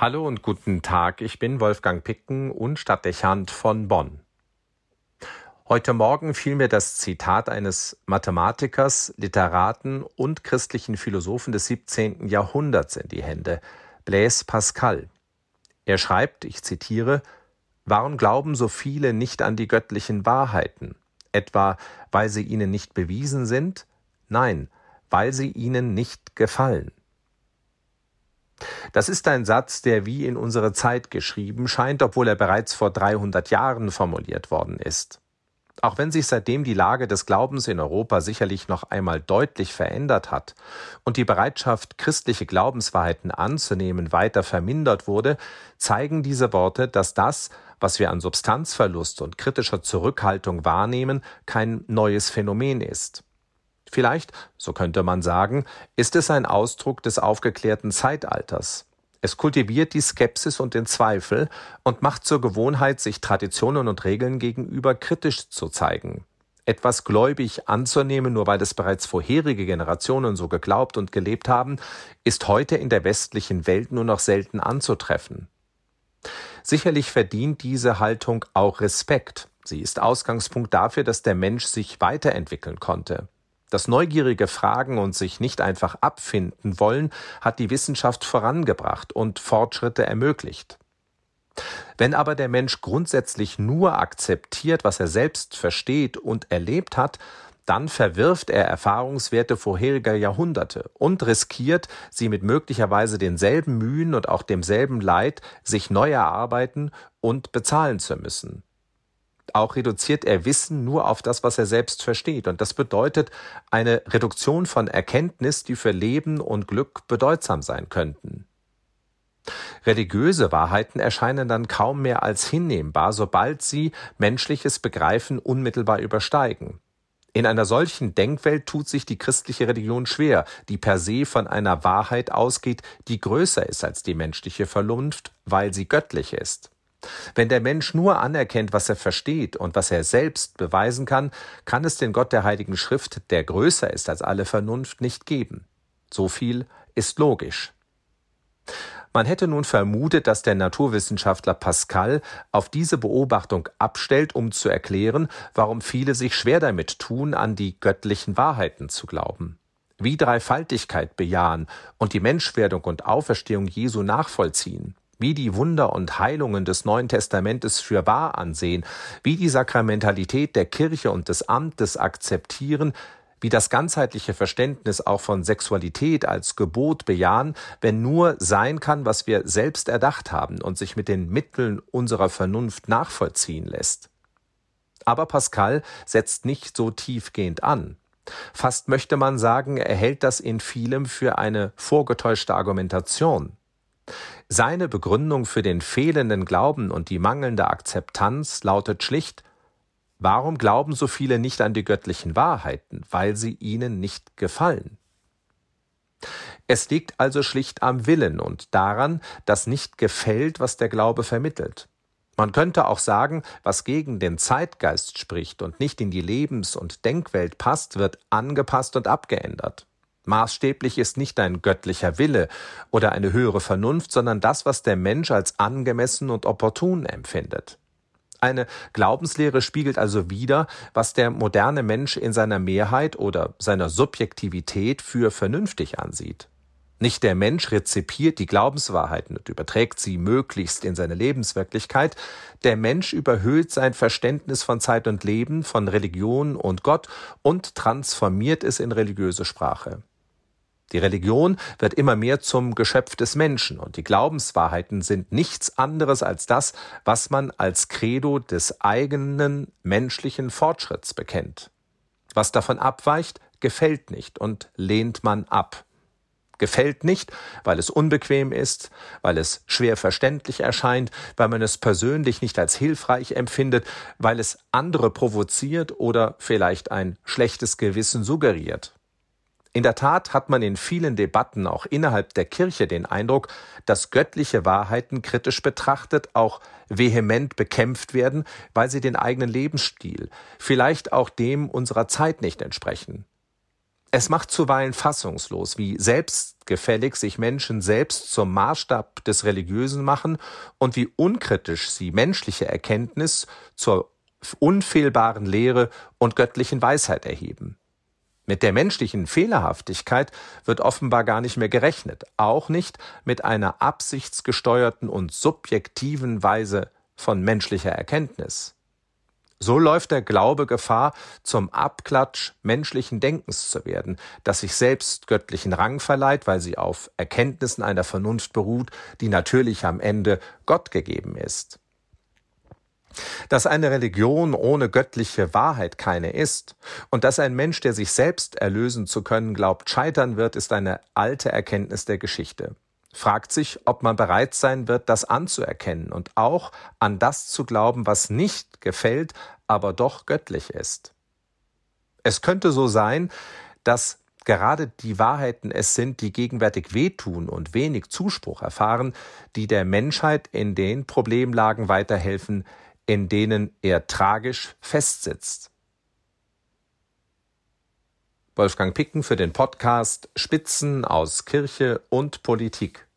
Hallo und guten Tag, ich bin Wolfgang Picken und Stadtdechant von Bonn. Heute Morgen fiel mir das Zitat eines Mathematikers, Literaten und christlichen Philosophen des 17. Jahrhunderts in die Hände, Blaise Pascal. Er schreibt, ich zitiere, Warum glauben so viele nicht an die göttlichen Wahrheiten? Etwa, weil sie ihnen nicht bewiesen sind? Nein, weil sie ihnen nicht gefallen. Das ist ein Satz, der wie in unsere Zeit geschrieben scheint, obwohl er bereits vor 300 Jahren formuliert worden ist. Auch wenn sich seitdem die Lage des Glaubens in Europa sicherlich noch einmal deutlich verändert hat und die Bereitschaft, christliche Glaubenswahrheiten anzunehmen, weiter vermindert wurde, zeigen diese Worte, dass das, was wir an Substanzverlust und kritischer Zurückhaltung wahrnehmen, kein neues Phänomen ist. Vielleicht, so könnte man sagen, ist es ein Ausdruck des aufgeklärten Zeitalters. Es kultiviert die Skepsis und den Zweifel und macht zur Gewohnheit, sich Traditionen und Regeln gegenüber kritisch zu zeigen. Etwas gläubig anzunehmen, nur weil es bereits vorherige Generationen so geglaubt und gelebt haben, ist heute in der westlichen Welt nur noch selten anzutreffen. Sicherlich verdient diese Haltung auch Respekt. Sie ist Ausgangspunkt dafür, dass der Mensch sich weiterentwickeln konnte. Das neugierige Fragen und sich nicht einfach abfinden wollen hat die Wissenschaft vorangebracht und Fortschritte ermöglicht. Wenn aber der Mensch grundsätzlich nur akzeptiert, was er selbst versteht und erlebt hat, dann verwirft er Erfahrungswerte vorheriger Jahrhunderte und riskiert, sie mit möglicherweise denselben Mühen und auch demselben Leid sich neu erarbeiten und bezahlen zu müssen auch reduziert er Wissen nur auf das, was er selbst versteht. Und das bedeutet eine Reduktion von Erkenntnis, die für Leben und Glück bedeutsam sein könnten. Religiöse Wahrheiten erscheinen dann kaum mehr als hinnehmbar, sobald sie menschliches Begreifen unmittelbar übersteigen. In einer solchen Denkwelt tut sich die christliche Religion schwer, die per se von einer Wahrheit ausgeht, die größer ist als die menschliche Vernunft, weil sie göttlich ist. Wenn der Mensch nur anerkennt, was er versteht und was er selbst beweisen kann, kann es den Gott der Heiligen Schrift, der größer ist als alle Vernunft, nicht geben. So viel ist logisch. Man hätte nun vermutet, dass der Naturwissenschaftler Pascal auf diese Beobachtung abstellt, um zu erklären, warum viele sich schwer damit tun, an die göttlichen Wahrheiten zu glauben. Wie Dreifaltigkeit bejahen und die Menschwerdung und Auferstehung Jesu nachvollziehen wie die Wunder und Heilungen des Neuen Testamentes für wahr ansehen, wie die Sakramentalität der Kirche und des Amtes akzeptieren, wie das ganzheitliche Verständnis auch von Sexualität als Gebot bejahen, wenn nur sein kann, was wir selbst erdacht haben und sich mit den Mitteln unserer Vernunft nachvollziehen lässt. Aber Pascal setzt nicht so tiefgehend an. Fast möchte man sagen, er hält das in vielem für eine vorgetäuschte Argumentation. Seine Begründung für den fehlenden Glauben und die mangelnde Akzeptanz lautet schlicht Warum glauben so viele nicht an die göttlichen Wahrheiten? Weil sie ihnen nicht gefallen. Es liegt also schlicht am Willen und daran, dass nicht gefällt, was der Glaube vermittelt. Man könnte auch sagen, was gegen den Zeitgeist spricht und nicht in die Lebens- und Denkwelt passt, wird angepasst und abgeändert. Maßstäblich ist nicht ein göttlicher Wille oder eine höhere Vernunft, sondern das, was der Mensch als angemessen und opportun empfindet. Eine Glaubenslehre spiegelt also wider, was der moderne Mensch in seiner Mehrheit oder seiner Subjektivität für vernünftig ansieht. Nicht der Mensch rezipiert die Glaubenswahrheiten und überträgt sie möglichst in seine Lebenswirklichkeit, der Mensch überhöht sein Verständnis von Zeit und Leben, von Religion und Gott und transformiert es in religiöse Sprache. Die Religion wird immer mehr zum Geschöpf des Menschen und die Glaubenswahrheiten sind nichts anderes als das, was man als Credo des eigenen menschlichen Fortschritts bekennt. Was davon abweicht, gefällt nicht und lehnt man ab. Gefällt nicht, weil es unbequem ist, weil es schwer verständlich erscheint, weil man es persönlich nicht als hilfreich empfindet, weil es andere provoziert oder vielleicht ein schlechtes Gewissen suggeriert. In der Tat hat man in vielen Debatten auch innerhalb der Kirche den Eindruck, dass göttliche Wahrheiten kritisch betrachtet auch vehement bekämpft werden, weil sie den eigenen Lebensstil, vielleicht auch dem unserer Zeit nicht entsprechen. Es macht zuweilen fassungslos, wie selbstgefällig sich Menschen selbst zum Maßstab des Religiösen machen und wie unkritisch sie menschliche Erkenntnis zur unfehlbaren Lehre und göttlichen Weisheit erheben. Mit der menschlichen Fehlerhaftigkeit wird offenbar gar nicht mehr gerechnet, auch nicht mit einer absichtsgesteuerten und subjektiven Weise von menschlicher Erkenntnis. So läuft der Glaube Gefahr, zum Abklatsch menschlichen Denkens zu werden, das sich selbst göttlichen Rang verleiht, weil sie auf Erkenntnissen einer Vernunft beruht, die natürlich am Ende Gott gegeben ist. Dass eine Religion ohne göttliche Wahrheit keine ist und dass ein Mensch, der sich selbst erlösen zu können glaubt, scheitern wird, ist eine alte Erkenntnis der Geschichte fragt sich, ob man bereit sein wird, das anzuerkennen und auch an das zu glauben, was nicht gefällt, aber doch göttlich ist. Es könnte so sein, dass gerade die Wahrheiten es sind, die gegenwärtig wehtun und wenig Zuspruch erfahren, die der Menschheit in den Problemlagen weiterhelfen, in denen er tragisch festsitzt. Wolfgang Picken für den Podcast Spitzen aus Kirche und Politik.